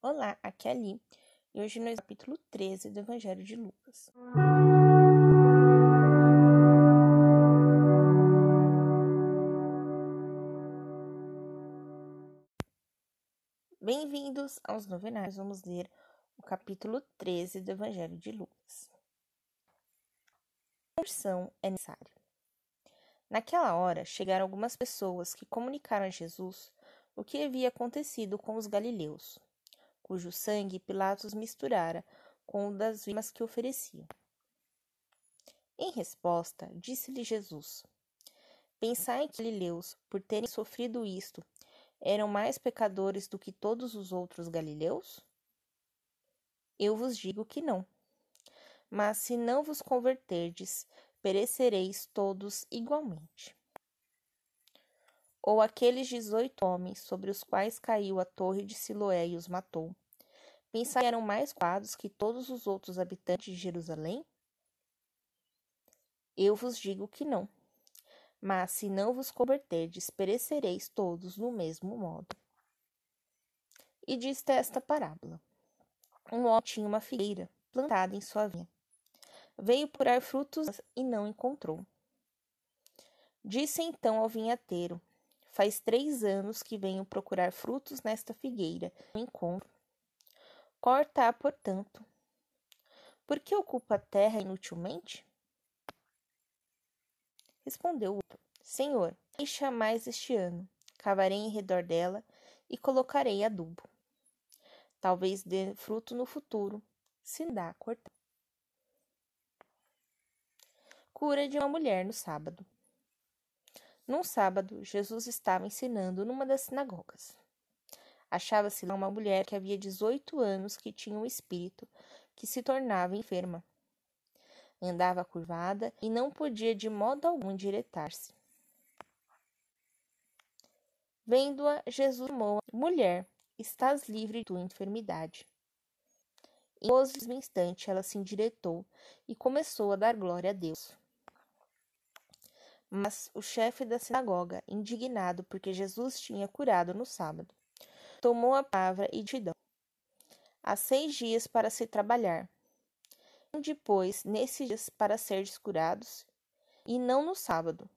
Olá, aqui é Ali e hoje no capítulo 13 do Evangelho de Lucas. Bem-vindos aos novenários. Vamos ler o capítulo 13 do Evangelho de Lucas. A conversão é necessária. Naquela hora chegaram algumas pessoas que comunicaram a Jesus o que havia acontecido com os galileus cujo sangue Pilatos misturara com o das vítimas que ofereciam. Em resposta, disse-lhe Jesus: Pensai que galileus, por terem sofrido isto, eram mais pecadores do que todos os outros galileus? Eu vos digo que não. Mas se não vos converterdes, perecereis todos igualmente. Ou aqueles dezoito homens sobre os quais caiu a torre de Siloé e os matou, pensar que eram mais culpados que todos os outros habitantes de Jerusalém? Eu vos digo que não. Mas se não vos converterdes, perecereis todos no mesmo modo. E disse esta parábola: Um homem tinha uma figueira plantada em sua vinha. Veio procurar frutos e não encontrou. Disse então ao vinhateiro: Faz três anos que venho procurar frutos nesta figueira. Não encontro. Corta-a, portanto. Por que ocupa a terra inutilmente? Respondeu o outro: Senhor, deixa mais este ano. Cavarei em redor dela e colocarei adubo. Talvez dê fruto no futuro, se dá a cortar. Cura de uma mulher no sábado. Num sábado, Jesus estava ensinando numa das sinagogas. Achava-se lá uma mulher que havia 18 anos que tinha um espírito que se tornava enferma. Andava curvada e não podia de modo algum endireitar-se. Vendo-a, Jesus chamou a mulher, estás livre de tua enfermidade. Em um instante ela se endireitou e começou a dar glória a Deus. Mas o chefe da sinagoga, indignado porque Jesus tinha curado no sábado, tomou a palavra e disse: Há seis dias para se trabalhar. Depois, nesses dias, para ser curados, e não no sábado.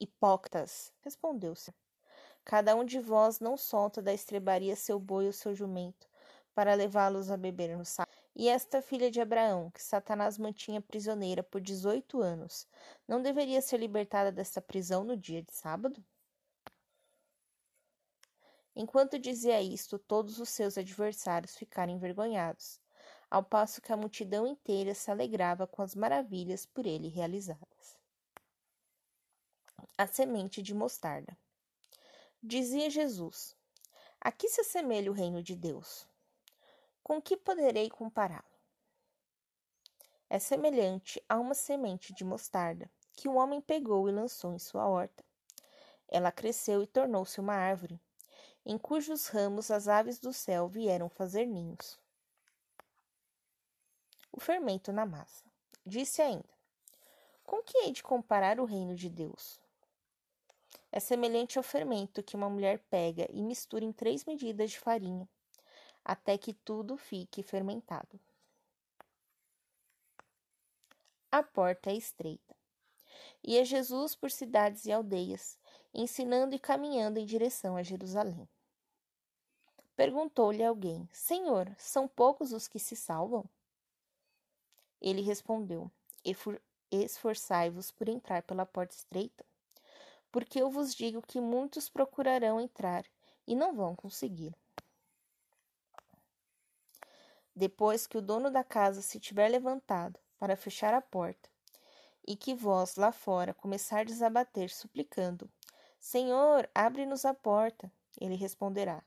Hipócritas, respondeu-se. Cada um de vós não solta da estrebaria seu boi ou seu jumento, para levá-los a beber no sábado. E esta filha de Abraão, que Satanás mantinha prisioneira por dezoito anos, não deveria ser libertada desta prisão no dia de sábado? Enquanto dizia isto, todos os seus adversários ficaram envergonhados, ao passo que a multidão inteira se alegrava com as maravilhas por ele realizadas. A semente de mostarda. Dizia Jesus: A que se assemelha o reino de Deus? Com que poderei compará-lo? É semelhante a uma semente de mostarda que o homem pegou e lançou em sua horta. Ela cresceu e tornou-se uma árvore, em cujos ramos as aves do céu vieram fazer ninhos. O fermento na massa. Disse ainda: Com que hei de comparar o reino de Deus? É semelhante ao fermento que uma mulher pega e mistura em três medidas de farinha até que tudo fique fermentado. A porta é estreita. Ia Jesus por cidades e aldeias, ensinando e caminhando em direção a Jerusalém. Perguntou-lhe alguém: Senhor, são poucos os que se salvam? Ele respondeu: Esforçai-vos por entrar pela porta estreita, porque eu vos digo que muitos procurarão entrar e não vão conseguir. Depois que o dono da casa se tiver levantado para fechar a porta, e que vós lá fora começardes a bater, suplicando: Senhor, abre-nos a porta, ele responderá: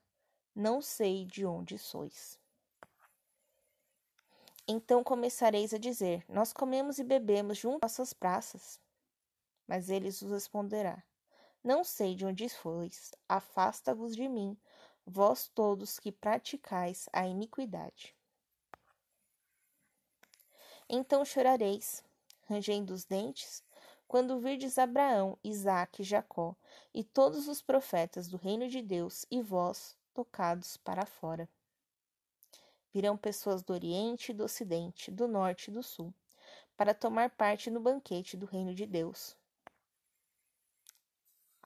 Não sei de onde sois. Então começareis a dizer: Nós comemos e bebemos junto às nossas praças. Mas ele vos responderá: Não sei de onde sois, afasta-vos de mim, vós todos que praticais a iniquidade. Então chorareis, rangendo os dentes, quando virdes Abraão, Isaque e Jacó, e todos os profetas do reino de Deus, e vós, tocados para fora. Virão pessoas do Oriente, do Ocidente, do Norte e do Sul, para tomar parte no banquete do Reino de Deus.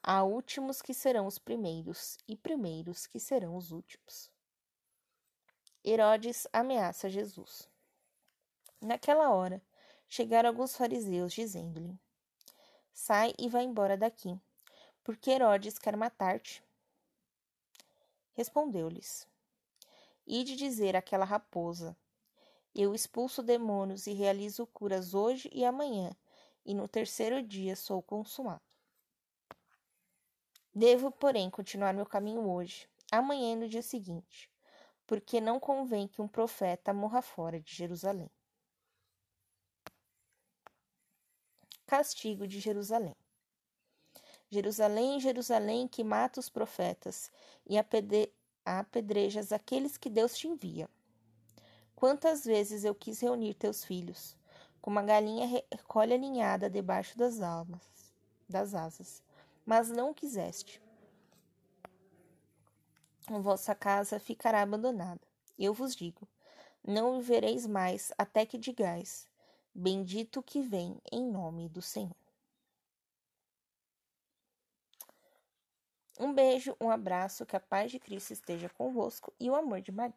Há últimos que serão os primeiros, e primeiros que serão os últimos. Herodes ameaça Jesus. Naquela hora, chegaram alguns fariseus, dizendo-lhe: Sai e vai embora daqui, porque Herodes quer matar-te. Respondeu-lhes: Ide dizer àquela raposa: Eu expulso demônios e realizo curas hoje e amanhã, e no terceiro dia sou consumado. Devo, porém, continuar meu caminho hoje, amanhã e no dia seguinte, porque não convém que um profeta morra fora de Jerusalém. Castigo de Jerusalém. Jerusalém, Jerusalém, que mata os profetas e apedrejas aqueles que Deus te envia. Quantas vezes eu quis reunir teus filhos, como a galinha recolhe a ninhada debaixo das almas, das asas, mas não quiseste. A vossa casa ficará abandonada. Eu vos digo: não vivereis mais até que digais: Bendito que vem em nome do Senhor. Um beijo, um abraço, que a paz de Cristo esteja convosco e o amor de Maria.